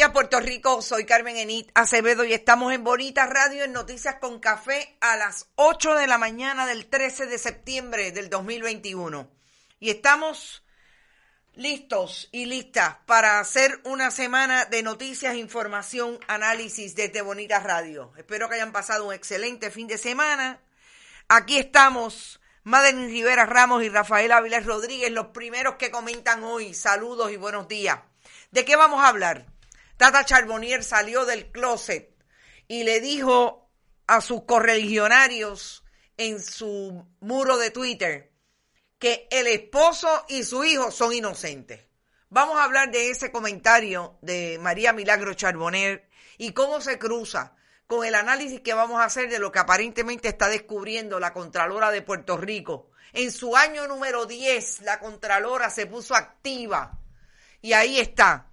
Días, Puerto Rico. Soy Carmen Enit Acevedo y estamos en Bonita Radio en Noticias con Café a las 8 de la mañana del 13 de septiembre del 2021. Y estamos listos y listas para hacer una semana de noticias, información, análisis desde Bonita Radio. Espero que hayan pasado un excelente fin de semana. Aquí estamos. Madeline Rivera Ramos y Rafael Avilés Rodríguez, los primeros que comentan hoy. Saludos y buenos días. ¿De qué vamos a hablar? Tata Charbonnier salió del closet y le dijo a sus correligionarios en su muro de Twitter que el esposo y su hijo son inocentes. Vamos a hablar de ese comentario de María Milagro Charbonnier y cómo se cruza con el análisis que vamos a hacer de lo que aparentemente está descubriendo la Contralora de Puerto Rico. En su año número 10, la Contralora se puso activa y ahí está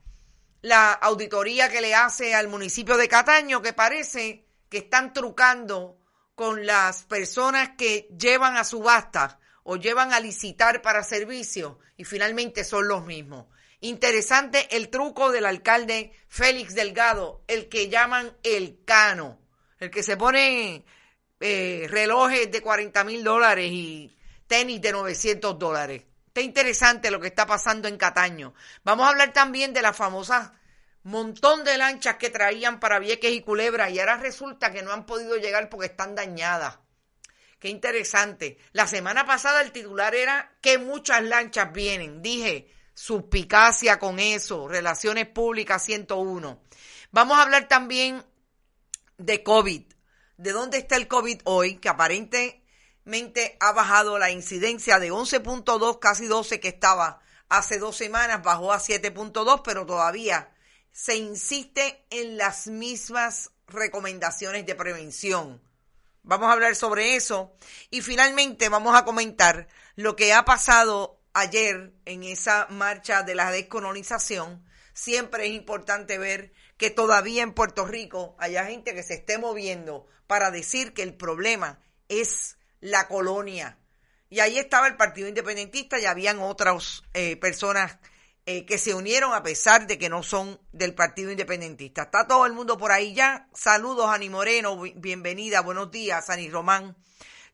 la auditoría que le hace al municipio de Cataño, que parece que están trucando con las personas que llevan a subasta o llevan a licitar para servicio y finalmente son los mismos. Interesante el truco del alcalde Félix Delgado, el que llaman el cano, el que se pone eh, relojes de 40 mil dólares y tenis de 900 dólares. Está interesante lo que está pasando en Cataño. Vamos a hablar también de la famosa montón de lanchas que traían para Vieques y Culebra y ahora resulta que no han podido llegar porque están dañadas. Qué interesante. La semana pasada el titular era que muchas lanchas vienen. Dije, suspicacia con eso, Relaciones Públicas 101. Vamos a hablar también de COVID. ¿De dónde está el COVID hoy? Que aparentemente ha bajado la incidencia de 11.2, casi 12 que estaba hace dos semanas, bajó a 7.2, pero todavía se insiste en las mismas recomendaciones de prevención. Vamos a hablar sobre eso y finalmente vamos a comentar lo que ha pasado ayer en esa marcha de la descolonización. Siempre es importante ver que todavía en Puerto Rico haya gente que se esté moviendo para decir que el problema es la colonia. Y ahí estaba el Partido Independentista y habían otras eh, personas eh, que se unieron a pesar de que no son del Partido Independentista. Está todo el mundo por ahí ya. Saludos, Ani Moreno, bienvenida, buenos días, Ani Román,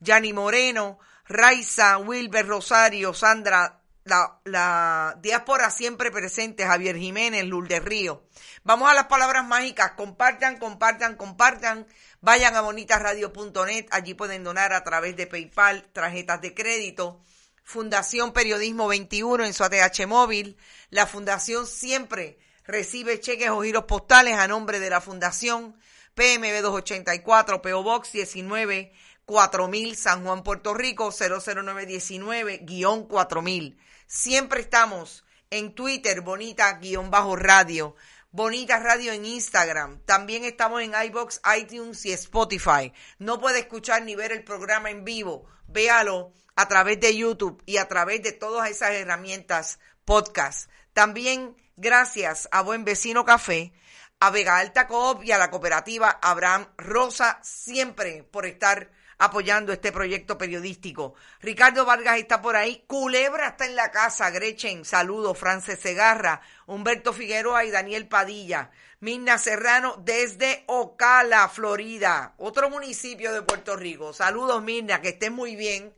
Yani Moreno, Raiza, Wilber Rosario, Sandra, la, la diáspora siempre presente, Javier Jiménez, Lourdes Río. Vamos a las palabras mágicas, compartan, compartan, compartan. Vayan a bonitasradio.net, allí pueden donar a través de PayPal, tarjetas de crédito. Fundación Periodismo 21 en su ATH móvil. La Fundación siempre recibe cheques o giros postales a nombre de la Fundación PMB 284, PO Box 19 4000 San Juan, Puerto Rico 00919-4000. Siempre estamos en Twitter, bonita-radio. Bonita Radio en Instagram. También estamos en iBox, iTunes y Spotify. No puede escuchar ni ver el programa en vivo. Véalo a través de YouTube y a través de todas esas herramientas podcast. También gracias a Buen Vecino Café, a Vega Alta Coop y a la cooperativa Abraham Rosa, siempre por estar apoyando este proyecto periodístico. Ricardo Vargas está por ahí, Culebra está en la casa, Grechen, saludos, Frances Segarra, Humberto Figueroa y Daniel Padilla. Mirna Serrano desde Ocala, Florida, otro municipio de Puerto Rico. Saludos, Mirna, que estén muy bien,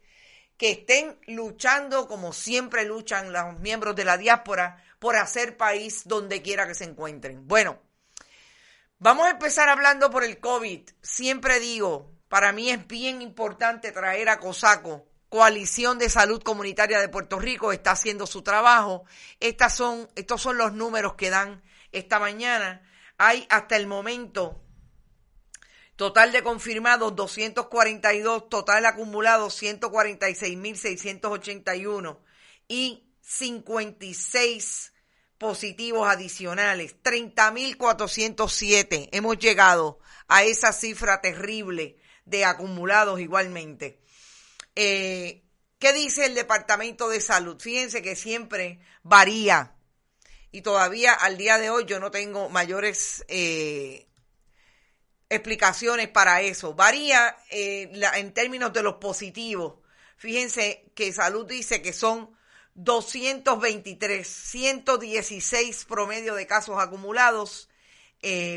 que estén luchando como siempre luchan los miembros de la diáspora por hacer país donde quiera que se encuentren. Bueno, vamos a empezar hablando por el COVID. Siempre digo, para mí es bien importante traer a COSACO Coalición de Salud Comunitaria de Puerto Rico está haciendo su trabajo. Estas son, estos son los números que dan esta mañana. Hay hasta el momento total de confirmados 242, total acumulado 146.681 y 56 positivos adicionales, 30.407. Hemos llegado a esa cifra terrible de acumulados igualmente. Eh, ¿Qué dice el Departamento de Salud? Fíjense que siempre varía y todavía al día de hoy yo no tengo mayores eh, explicaciones para eso. Varía eh, en términos de los positivos. Fíjense que Salud dice que son 223, 116 promedio de casos acumulados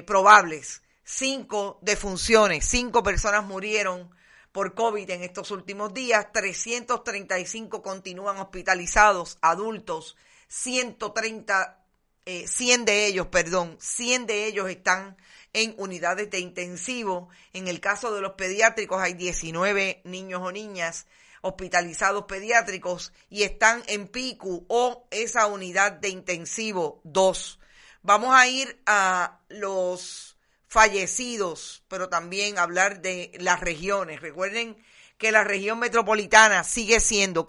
probables, cinco defunciones, cinco personas murieron por COVID en estos últimos días, 335 continúan hospitalizados, adultos, 130, 100 eh, de ellos, perdón, 100 de ellos están en unidades de intensivo. En el caso de los pediátricos hay 19 niños o niñas hospitalizados pediátricos y están en PICU o esa unidad de intensivo 2. Vamos a ir a los fallecidos, pero también hablar de las regiones. Recuerden que la región metropolitana sigue siendo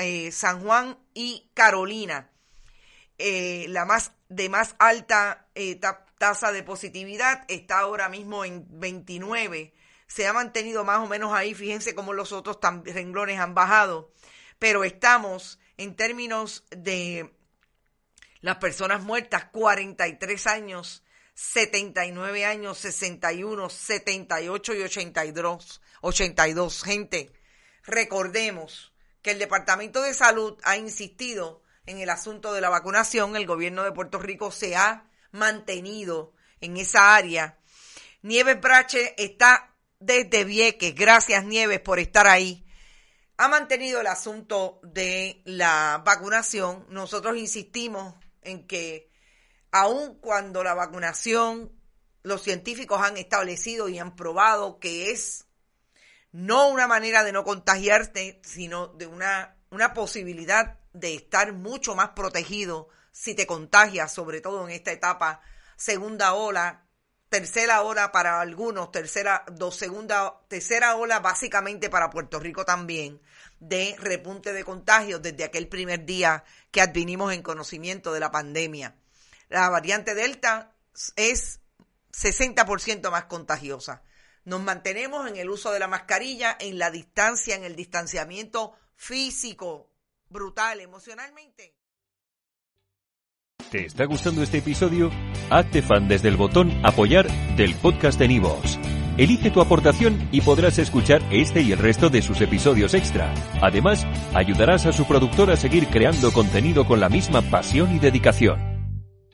eh, San Juan y Carolina. Eh, la más de más alta eh, tasa de positividad está ahora mismo en 29 se ha mantenido más o menos ahí. Fíjense cómo los otros renglones han bajado. Pero estamos en términos de las personas muertas 43 años 79 años, 61, 78 y 82. 82. Gente, recordemos que el Departamento de Salud ha insistido en el asunto de la vacunación. El gobierno de Puerto Rico se ha mantenido en esa área. Nieves Brache está desde Vieques. Gracias, Nieves, por estar ahí. Ha mantenido el asunto de la vacunación. Nosotros insistimos en que aun cuando la vacunación, los científicos han establecido y han probado que es no una manera de no contagiarte, sino de una, una posibilidad de estar mucho más protegido si te contagias, sobre todo en esta etapa, segunda ola, tercera ola para algunos, tercera, dos, segunda, tercera ola básicamente para Puerto Rico también, de repunte de contagios desde aquel primer día que advinimos en conocimiento de la pandemia la variante Delta es 60% más contagiosa. Nos mantenemos en el uso de la mascarilla, en la distancia, en el distanciamiento físico, brutal, emocionalmente. ¿Te está gustando este episodio? Hazte fan desde el botón apoyar del podcast de Nivos. Elige tu aportación y podrás escuchar este y el resto de sus episodios extra. Además, ayudarás a su productor a seguir creando contenido con la misma pasión y dedicación.